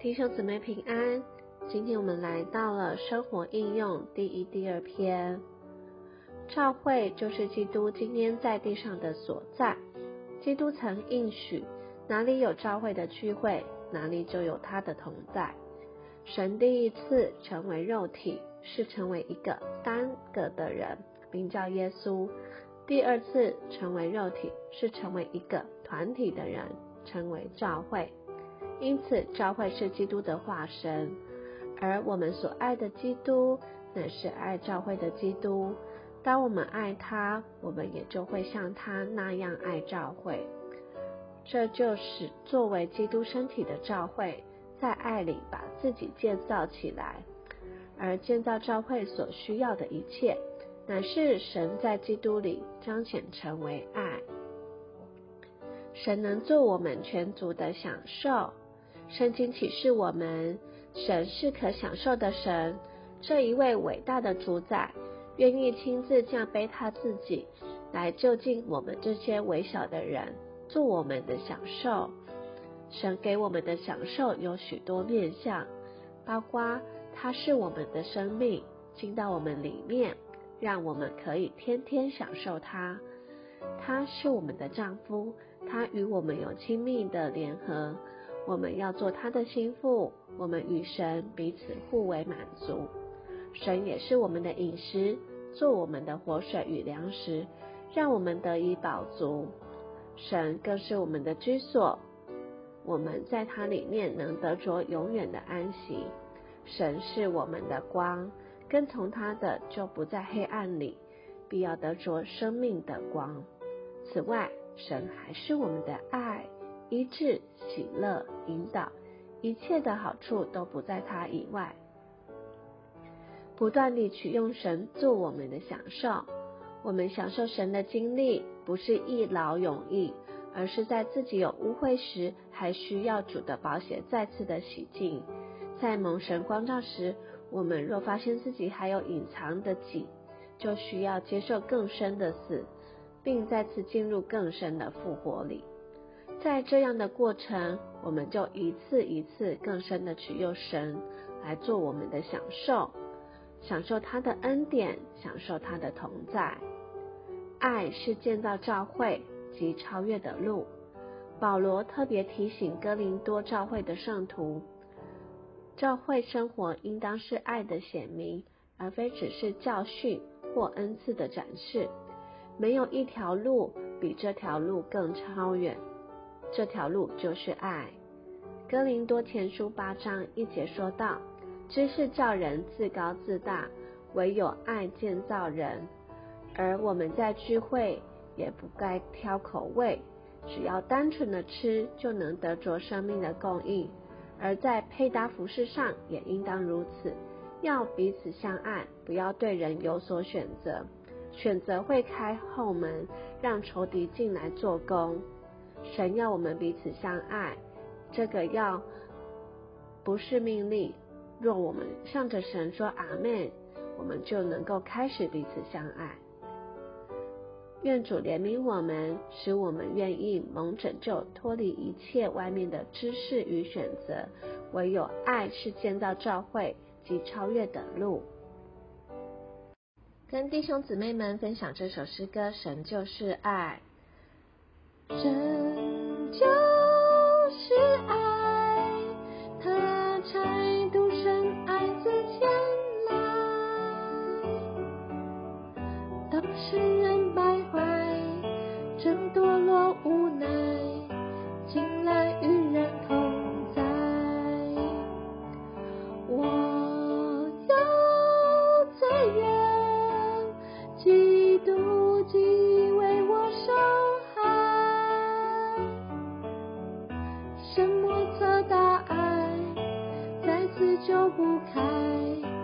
弟兄姊妹平安，今天我们来到了生活应用第一、第二篇。教会就是基督今天在地上的所在。基督曾应许，哪里有教会的聚会，哪里就有他的同在。神第一次成为肉体，是成为一个单个的人，名叫耶稣；第二次成为肉体，是成为一个团体的人，成为教会。因此，教会是基督的化身，而我们所爱的基督，乃是爱教会的基督。当我们爱他，我们也就会像他那样爱教会。这就是作为基督身体的教会，在爱里把自己建造起来。而建造教会所需要的一切，乃是神在基督里彰显成为爱。神能做我们全族的享受。圣经启示我们，神是可享受的神。这一位伟大的主宰，愿意亲自降卑他自己，来就近我们这些微小的人，做我们的享受。神给我们的享受有许多面相，包括他是我们的生命，进到我们里面，让我们可以天天享受他。他是我们的丈夫，他与我们有亲密的联合。我们要做他的心腹，我们与神彼此互为满足。神也是我们的饮食，做我们的活水与粮食，让我们得以饱足。神更是我们的居所，我们在他里面能得着永远的安息。神是我们的光，跟从他的就不在黑暗里，必要得着生命的光。此外，神还是我们的爱。医治、喜乐、引导，一切的好处都不在他以外。不断地取用神做我们的享受，我们享受神的经历，不是一劳永逸，而是在自己有污秽时，还需要主的宝血再次的洗净。在蒙神光照时，我们若发现自己还有隐藏的己，就需要接受更深的死，并再次进入更深的复活里。在这样的过程，我们就一次一次更深的取用神来做我们的享受，享受他的恩典，享受他的同在。爱是建造教会及超越的路。保罗特别提醒哥林多教会的圣徒，教会生活应当是爱的显明，而非只是教训或恩赐的展示。没有一条路比这条路更超远。这条路就是爱。哥林多前书八章一节说道：“知识叫人自高自大，唯有爱建造人。”而我们在聚会也不该挑口味，只要单纯的吃就能得着生命的供应。而在配搭服饰上也应当如此，要彼此相爱，不要对人有所选择，选择会开后门，让仇敌进来做工。神要我们彼此相爱，这个要不是命令。若我们向着神说阿门，我们就能够开始彼此相爱。愿主怜悯我们，使我们愿意蒙拯救，脱离一切外面的知识与选择。唯有爱是建造教会及超越的路。跟弟兄姊妹们分享这首诗歌：神就是爱。真。就不开。